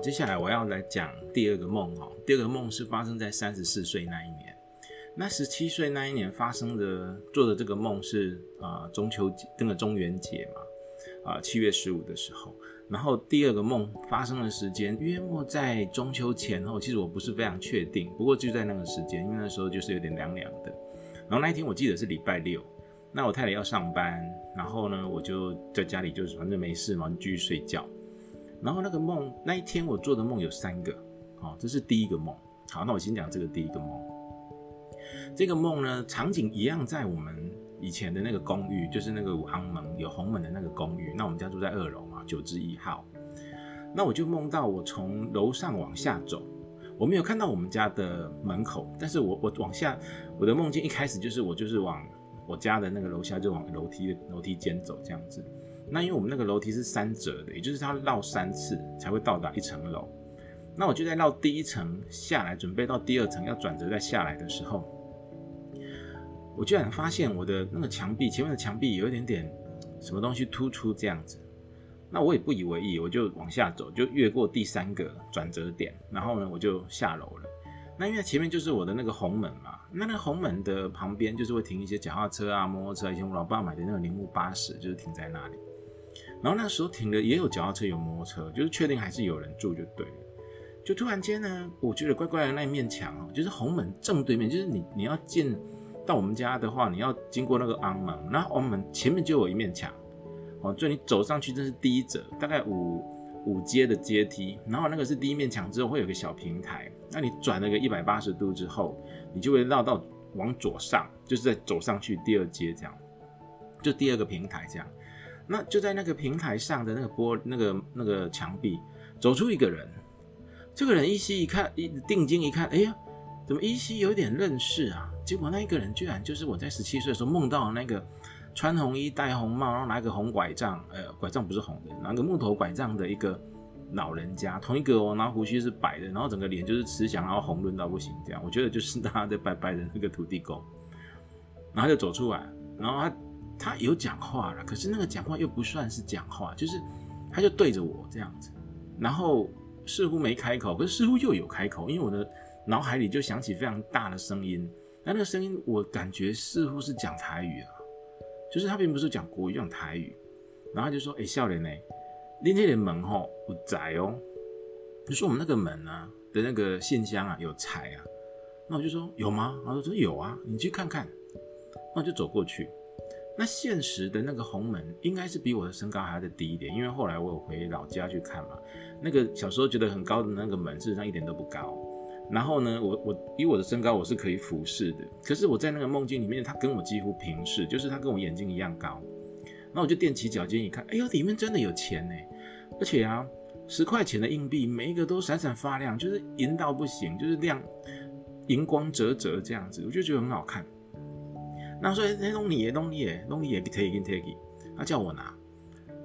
接下来我要来讲第二个梦哦。第二个梦是发生在三十四岁那一年。那十七岁那一年发生的做的这个梦是啊中秋节，那个中元节嘛，啊七月十五的时候。然后第二个梦发生的时间约莫在中秋前后，其实我不是非常确定，不过就在那个时间，因为那时候就是有点凉凉的。然后那一天我记得是礼拜六，那我太太要上班，然后呢我就在家里就是反正没事嘛，继续睡觉。然后那个梦那一天我做的梦有三个，好，这是第一个梦。好，那我先讲这个第一个梦。这个梦呢，场景一样在我们以前的那个公寓，就是那个五安门有红门的那个公寓。那我们家住在二楼嘛，九之一号。那我就梦到我从楼上往下走，我没有看到我们家的门口，但是我我往下，我的梦境一开始就是我就是往我家的那个楼下就往楼梯楼梯间走这样子。那因为我们那个楼梯是三折的，也就是它绕三次才会到达一层楼。那我就在绕第一层下来，准备到第二层要转折再下来的时候，我居然发现我的那个墙壁前面的墙壁有一点点什么东西突出这样子。那我也不以为意，我就往下走，就越过第三个转折点，然后呢我就下楼了。那因为前面就是我的那个红门嘛，那那红门的旁边就是会停一些脚踏车啊、摩托车，以前我老爸买的那个铃木巴士就是停在那里。然后那时候停的也有脚踏车，有摩托车，就是确定还是有人住就对了。就突然间呢，我觉得怪怪的那一面墙哦，就是红门正对面，就是你你要进到我们家的话，你要经过那个安门，那安门前面就有一面墙哦，就你走上去这是第一折，大概五五阶的阶梯，然后那个是第一面墙之后会有个小平台，那你转了个一百八十度之后，你就会绕到往左上，就是在走上去第二阶这样，就第二个平台这样。那就在那个平台上的那个玻那个那个墙壁，走出一个人。这个人依稀一看，一定睛一看，哎呀，怎么依稀有点认识啊？结果那一个人居然就是我在十七岁的时候梦到的那个穿红衣、戴红帽，然后拿个红拐杖，呃，拐杖不是红的，拿个木头拐杖的一个老人家，同一个哦，然后胡须是白的，然后整个脸就是慈祥，然后红润到不行，这样，我觉得就是他在拜拜的那个土地公。然后就走出来，然后他。他有讲话了，可是那个讲话又不算是讲话，就是他就对着我这样子，然后似乎没开口，可是似乎又有开口，因为我的脑海里就响起非常大的声音，那那个声音我感觉似乎是讲台语啊，就是他并不是讲国语，讲台语，然后就说：“哎，笑脸呢？那天的门吼有窄哦，就说我们那个门啊的那个信箱啊有财啊。”那我就说：“有吗？”他说：“有啊，你去看看。”那我就走过去。那现实的那个红门应该是比我的身高还要再低一点，因为后来我有回老家去看嘛，那个小时候觉得很高的那个门，事实上一点都不高。然后呢，我我以我的身高我是可以俯视的，可是我在那个梦境里面，他跟我几乎平视，就是他跟我眼睛一样高。那我就踮起脚尖一看，哎呦，里面真的有钱呢，而且啊，十块钱的硬币每一个都闪闪发亮，就是银到不行，就是亮，银光折折这样子，我就觉得很好看。那说那东你，东你，东你也 take it，他叫我拿，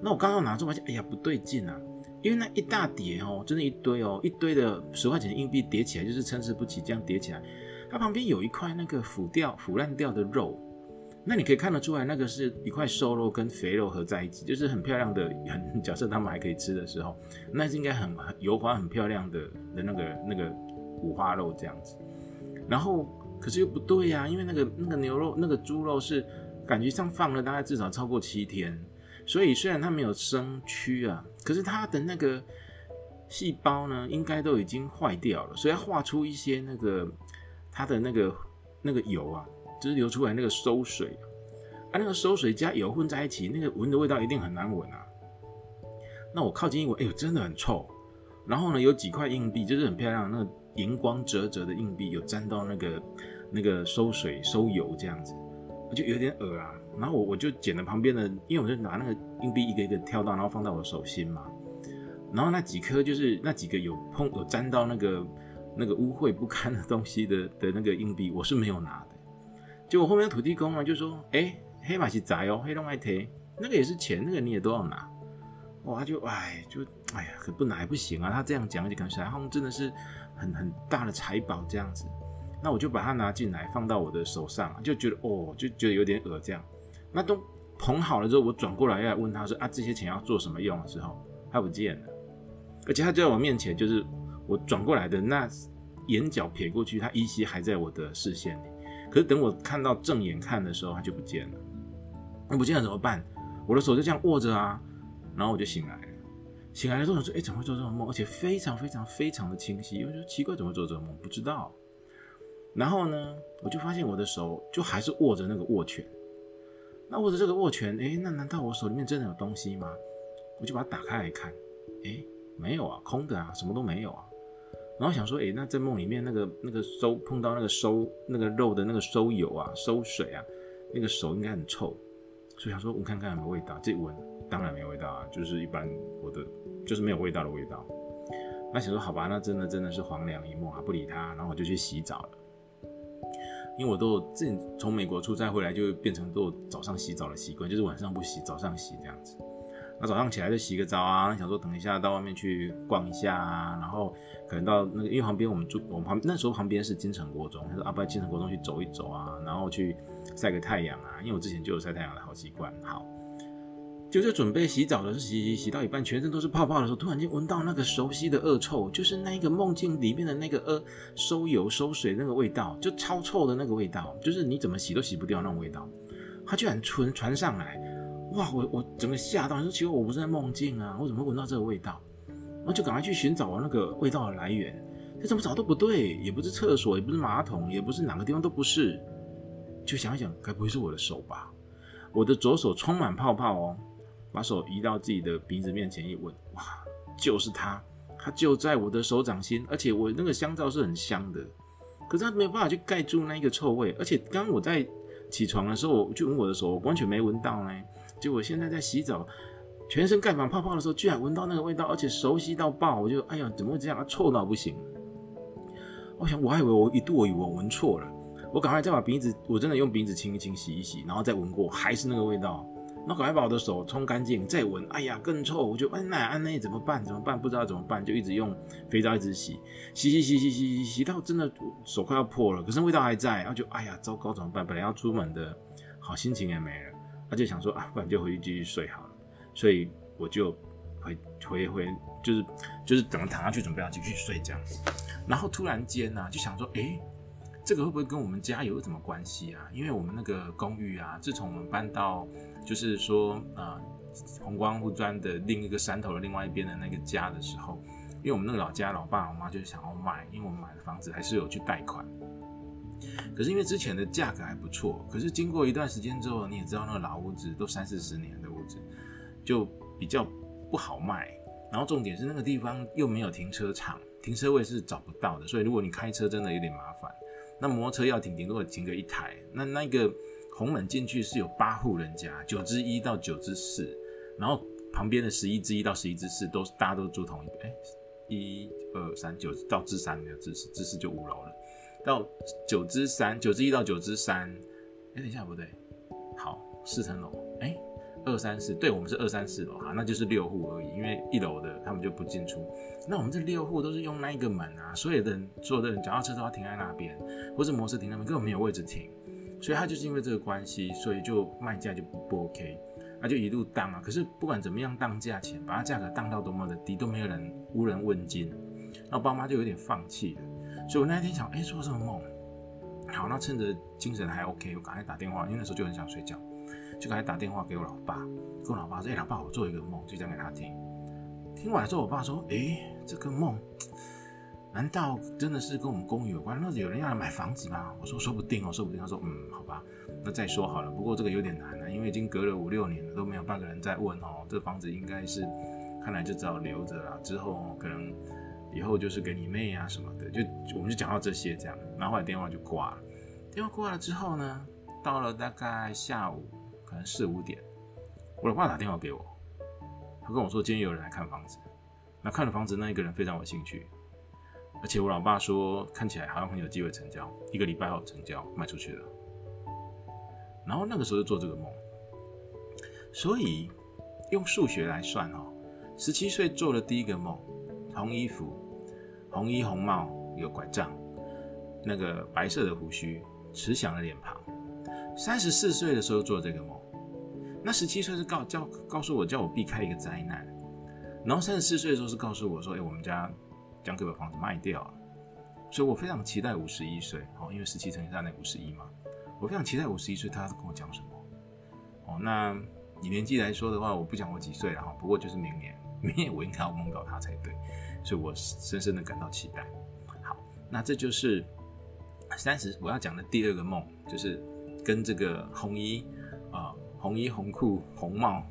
那我刚刚拿出发现，哎呀不对劲啊，因为那一大叠哦，真的一堆哦，一堆的十块钱硬币叠起来就是参差不齐，这样叠起来，它旁边有一块那个腐掉、腐烂掉的肉，那你可以看得出来，那个是一块瘦肉跟肥肉合在一起，就是很漂亮的，很假设他们还可以吃的时候，那是应该很油滑、很漂亮的的那个那个五花肉这样子，然后。可是又不对呀，因为那个那个牛肉、那个猪肉是感觉上放了大概至少超过七天，所以虽然它没有生蛆啊，可是它的那个细胞呢，应该都已经坏掉了，所以要化出一些那个它的那个那个油啊，就是流出来那个馊水啊，那个馊水加油混在一起，那个闻的味道一定很难闻啊。那我靠近一闻，哎呦，真的很臭。然后呢，有几块硬币，就是很漂亮，那个荧光折折的硬币，有沾到那个。那个收水收油这样子，我就有点恶啊。然后我我就捡了旁边的，因为我就拿那个硬币一个一个挑到，然后放到我手心嘛。然后那几颗就是那几个有碰有沾到那个那个污秽不堪的东西的的那个硬币，我是没有拿的。结果后面土地公啊就说：“哎，黑马是宅哦，黑龙爱贴，那个也是钱，那个你也都要拿。”哇，就哎就哎呀，可不拿也不行啊。他这样讲就感觉好像真的是很很大的财宝这样子。那我就把它拿进来，放到我的手上，就觉得哦，就觉得有点恶这样。那都捧好了之后，我转过来要问他说啊，这些钱要做什么用的时候，他不见了。而且他就在我面前，就是我转过来的那眼角瞥过去，他依稀还在我的视线里。可是等我看到正眼看的时候，他就不见了。那不见了怎么办？我的手就这样握着啊，然后我就醒来了。醒来的时候说：“哎，怎么会做这种梦？而且非常非常非常的清晰。”我就奇怪，怎么会做这种梦？不知道。然后呢，我就发现我的手就还是握着那个握拳。那握着这个握拳，哎，那难道我手里面真的有东西吗？我就把它打开来看，哎，没有啊，空的啊，什么都没有啊。然后想说，哎，那在梦里面那个那个收碰到那个收那个肉的那个收油啊、收水啊，那个手应该很臭，所以想说闻看看有没有味道。这闻当然没味道啊，就是一般我的就是没有味道的味道。那想说好吧，那真的真的是黄粱一梦啊，不理他，然后我就去洗澡了。因为我都自从美国出差回来，就变成都有早上洗澡的习惯，就是晚上不洗，早上洗这样子。那早上起来就洗个澡啊，想说等一下到外面去逛一下啊，然后可能到那个因为旁边我们住我们旁那时候旁边是金城国中，他说啊不金城国中去走一走啊，然后去晒个太阳啊，因为我之前就有晒太阳的好习惯，好。就在准备洗澡的时候，洗洗洗到一半，全身都是泡泡的时候，突然间闻到那个熟悉的恶臭，就是那个梦境里面的那个呃收油收水那个味道，就超臭的那个味道，就是你怎么洗都洗不掉那种味道。它居然传传上来，哇！我我整个吓到，说奇怪，我不是在梦境啊，我怎么会闻到这个味道？然后就赶快去寻找那个味道的来源，这怎么找都不对，也不是厕所，也不是马桶，也不是哪个地方都不是。就想一想，该不会是我的手吧？我的左手充满泡泡哦。把手移到自己的鼻子面前一闻，哇，就是它，它就在我的手掌心，而且我那个香皂是很香的，可是它没有办法去盖住那一个臭味，而且刚我在起床的时候，我去闻我的手，我完全没闻到呢。结果现在在洗澡，全身盖满泡泡的时候，居然闻到那个味道，而且熟悉到爆，我就哎呀，怎么会这样？臭到不行。我想，我还以为我一度我以为我闻错了，我赶快再把鼻子，我真的用鼻子清一清，洗一洗，然后再闻过，还是那个味道。那赶快把我的手冲干净，再闻，哎呀，更臭！我就哎，那安内怎么办？怎么办？不知道怎么办，就一直用肥皂一直洗，洗洗洗洗洗洗洗到真的手快要破了，可是味道还在，然后就哎呀，糟糕，怎么办？本来要出门的好心情也没了，他就想说啊，不然就回去继续睡好了。所以我就回回回，就是就是等躺下去准备要继续睡这样子。然后突然间呢，就想说，哎。这个会不会跟我们家有什么关系啊？因为我们那个公寓啊，自从我们搬到，就是说，呃，红光护砖的另一个山头的另外一边的那个家的时候，因为我们那个老家，老爸老妈就想要卖，因为我们买的房子还是有去贷款。可是因为之前的价格还不错，可是经过一段时间之后，你也知道那个老屋子都三四十年的屋子，就比较不好卖。然后重点是那个地方又没有停车场，停车位是找不到的，所以如果你开车真的有点麻烦。那摩托车要停，顶多停个一台。那那个红门进去是有八户人家，九之一到九之四，然后旁边的十一之一到十一之四都大家都住同一个。哎，一二三九到之三没有之四，之四就五楼了。到九之三，九之一到九之三，哎，等一下不对，好，四层楼，哎。二三四，对我们是二三四楼哈，那就是六户而已，因为一楼的他们就不进出。那我们这六户都是用那一个门啊，所有的人所有的人脚踏车都要停在那边，或是摩托车停那边根本没有位置停，所以他就是因为这个关系，所以就卖价就不 OK，那就一路当啊。可是不管怎么样当价钱，把它价格当到多么的低，都没有人无人问津。那我爸妈就有点放弃了，所以我那一天想，哎，做什么梦？好，那趁着精神还 OK，我赶快打电话，因为那时候就很想睡觉。就赶快打电话给我老爸，跟我老爸说：“哎，老爸，我做一个梦，就讲给他听。”听完之后，我爸说：“哎，这个梦难道真的是跟我们公寓有关？那有人要来买房子吗？”我说：“说不定哦，说不定。”他说：“嗯，好吧，那再说好了。不过这个有点难了，因为已经隔了五六年了，都没有半个人在问哦。这房子应该是，看来就只好留着了。之后可能以后就是给你妹啊什么的。就我们就讲到这些这样，然后后来电话就挂了。电话挂了之后呢，到了大概下午。可能四五点，我老爸打电话给我，他跟我说今天有人来看房子，那看了房子那一个人非常有兴趣，而且我老爸说看起来好像很有机会成交，一个礼拜后成交卖出去了。然后那个时候就做这个梦，所以用数学来算哦，十七岁做了第一个梦，红衣服，红衣红帽，有拐杖，那个白色的胡须，慈祥的脸庞。三十四岁的时候做这个梦，那十七岁是告叫告诉我叫我避开一个灾难，然后三十四岁的时候是告诉我说，哎，我们家将可以把房子卖掉了，所以我非常期待五十一岁，哦，因为十七乘以三等于五十一嘛，我非常期待五十一岁他跟我讲什么，哦，那以年纪来说的话，我不讲我几岁了哈，不过就是明年，明年我应该要梦到他才对，所以我深深的感到期待。好，那这就是三十我要讲的第二个梦，就是跟这个红衣啊，红衣红裤红帽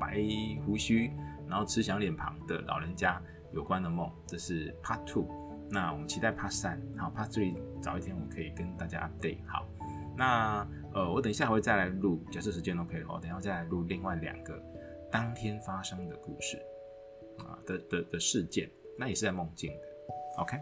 白胡须。然后慈祥脸庞的老人家有关的梦，这是 Part Two。那我们期待 Part 三，好 Part 最早一天我可以跟大家 update。好，那呃我等一下会再来录，假设时间 OK 的话，等一下再来录另外两个当天发生的故事啊的的的事件，那也是在梦境的。OK。